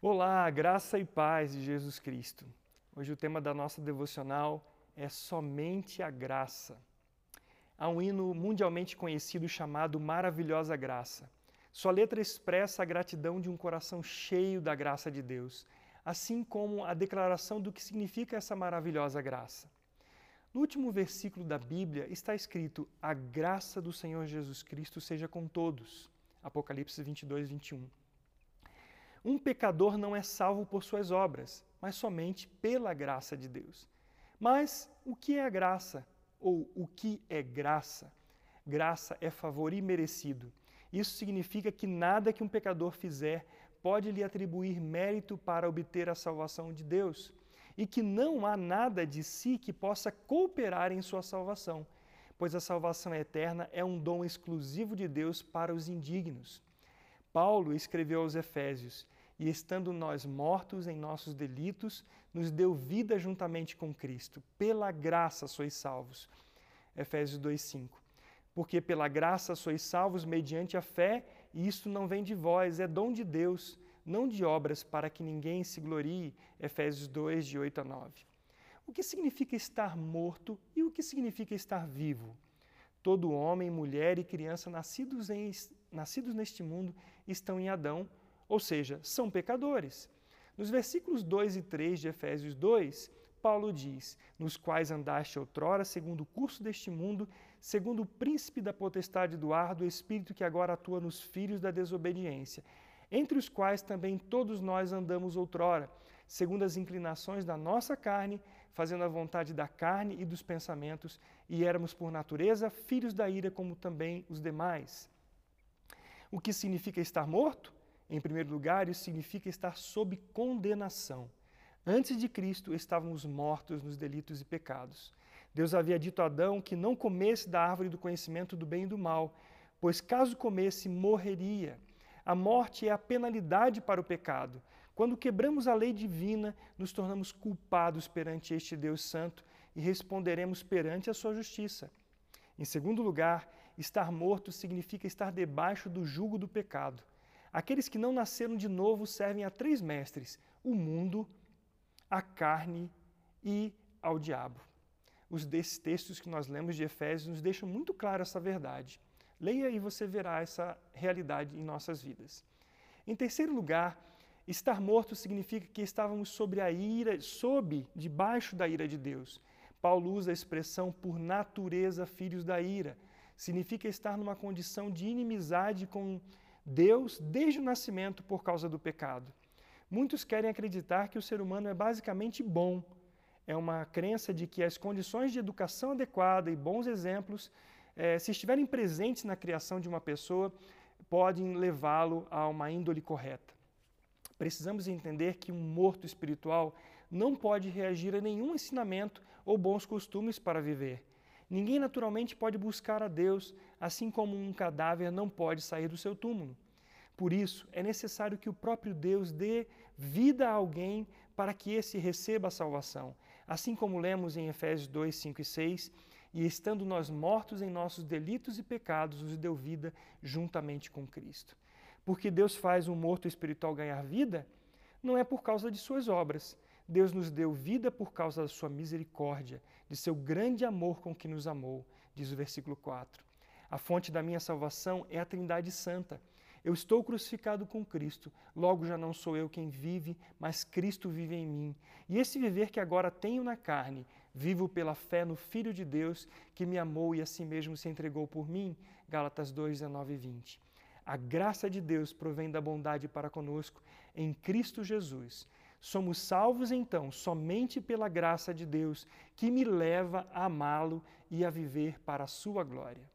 Olá, graça e paz de Jesus Cristo. Hoje o tema da nossa devocional é somente a graça. Há um hino mundialmente conhecido chamado Maravilhosa Graça. Sua letra expressa a gratidão de um coração cheio da graça de Deus, assim como a declaração do que significa essa maravilhosa graça. No último versículo da Bíblia está escrito: A graça do Senhor Jesus Cristo seja com todos. Apocalipse 22, 21. Um pecador não é salvo por suas obras, mas somente pela graça de Deus. Mas o que é a graça? Ou o que é graça? Graça é favor imerecido. Isso significa que nada que um pecador fizer pode lhe atribuir mérito para obter a salvação de Deus e que não há nada de si que possa cooperar em sua salvação, pois a salvação eterna é um dom exclusivo de Deus para os indignos. Paulo escreveu aos Efésios: E estando nós mortos em nossos delitos, nos deu vida juntamente com Cristo. Pela graça sois salvos. Efésios 2:5. Porque pela graça sois salvos mediante a fé, e isto não vem de vós, é dom de Deus não de obras para que ninguém se glorie. Efésios 2, de 8 a 9. O que significa estar morto e o que significa estar vivo? Todo homem, mulher e criança nascidos, em, nascidos neste mundo estão em Adão, ou seja, são pecadores. Nos versículos 2 e 3 de Efésios 2, Paulo diz: Nos quais andaste outrora, segundo o curso deste mundo, segundo o príncipe da potestade do ar, do espírito que agora atua nos filhos da desobediência entre os quais também todos nós andamos outrora, segundo as inclinações da nossa carne, fazendo a vontade da carne e dos pensamentos, e éramos por natureza filhos da ira como também os demais. O que significa estar morto? Em primeiro lugar, isso significa estar sob condenação. Antes de Cristo, estávamos mortos nos delitos e pecados. Deus havia dito a Adão que não comesse da árvore do conhecimento do bem e do mal, pois caso comesse, morreria. A morte é a penalidade para o pecado. Quando quebramos a lei divina, nos tornamos culpados perante este Deus Santo e responderemos perante a sua justiça. Em segundo lugar, estar morto significa estar debaixo do jugo do pecado. Aqueles que não nasceram de novo servem a três mestres: o mundo, a carne e ao diabo. Os textos que nós lemos de Efésios nos deixam muito claro essa verdade. Leia e você verá essa realidade em nossas vidas. Em terceiro lugar, estar morto significa que estávamos sobre a ira, sob, debaixo da ira de Deus. Paulo usa a expressão por natureza filhos da ira. Significa estar numa condição de inimizade com Deus desde o nascimento por causa do pecado. Muitos querem acreditar que o ser humano é basicamente bom. É uma crença de que as condições de educação adequada e bons exemplos é, se estiverem presentes na criação de uma pessoa, podem levá-lo a uma índole correta. Precisamos entender que um morto espiritual não pode reagir a nenhum ensinamento ou bons costumes para viver. Ninguém naturalmente pode buscar a Deus, assim como um cadáver não pode sair do seu túmulo. Por isso, é necessário que o próprio Deus dê vida a alguém para que esse receba a salvação. Assim como lemos em Efésios 2, 5 e 6, e estando nós mortos em nossos delitos e pecados, nos deu vida juntamente com Cristo. Porque Deus faz um morto espiritual ganhar vida, não é por causa de suas obras. Deus nos deu vida por causa da sua misericórdia, de seu grande amor com que nos amou, diz o versículo 4. A fonte da minha salvação é a Trindade Santa. Eu estou crucificado com Cristo, logo já não sou eu quem vive, mas Cristo vive em mim. E esse viver que agora tenho na carne, vivo pela fé no Filho de Deus, que me amou e a si mesmo se entregou por mim. Gálatas 2, 19 e 20. A graça de Deus provém da bondade para conosco em Cristo Jesus. Somos salvos então somente pela graça de Deus, que me leva a amá-lo e a viver para a sua glória.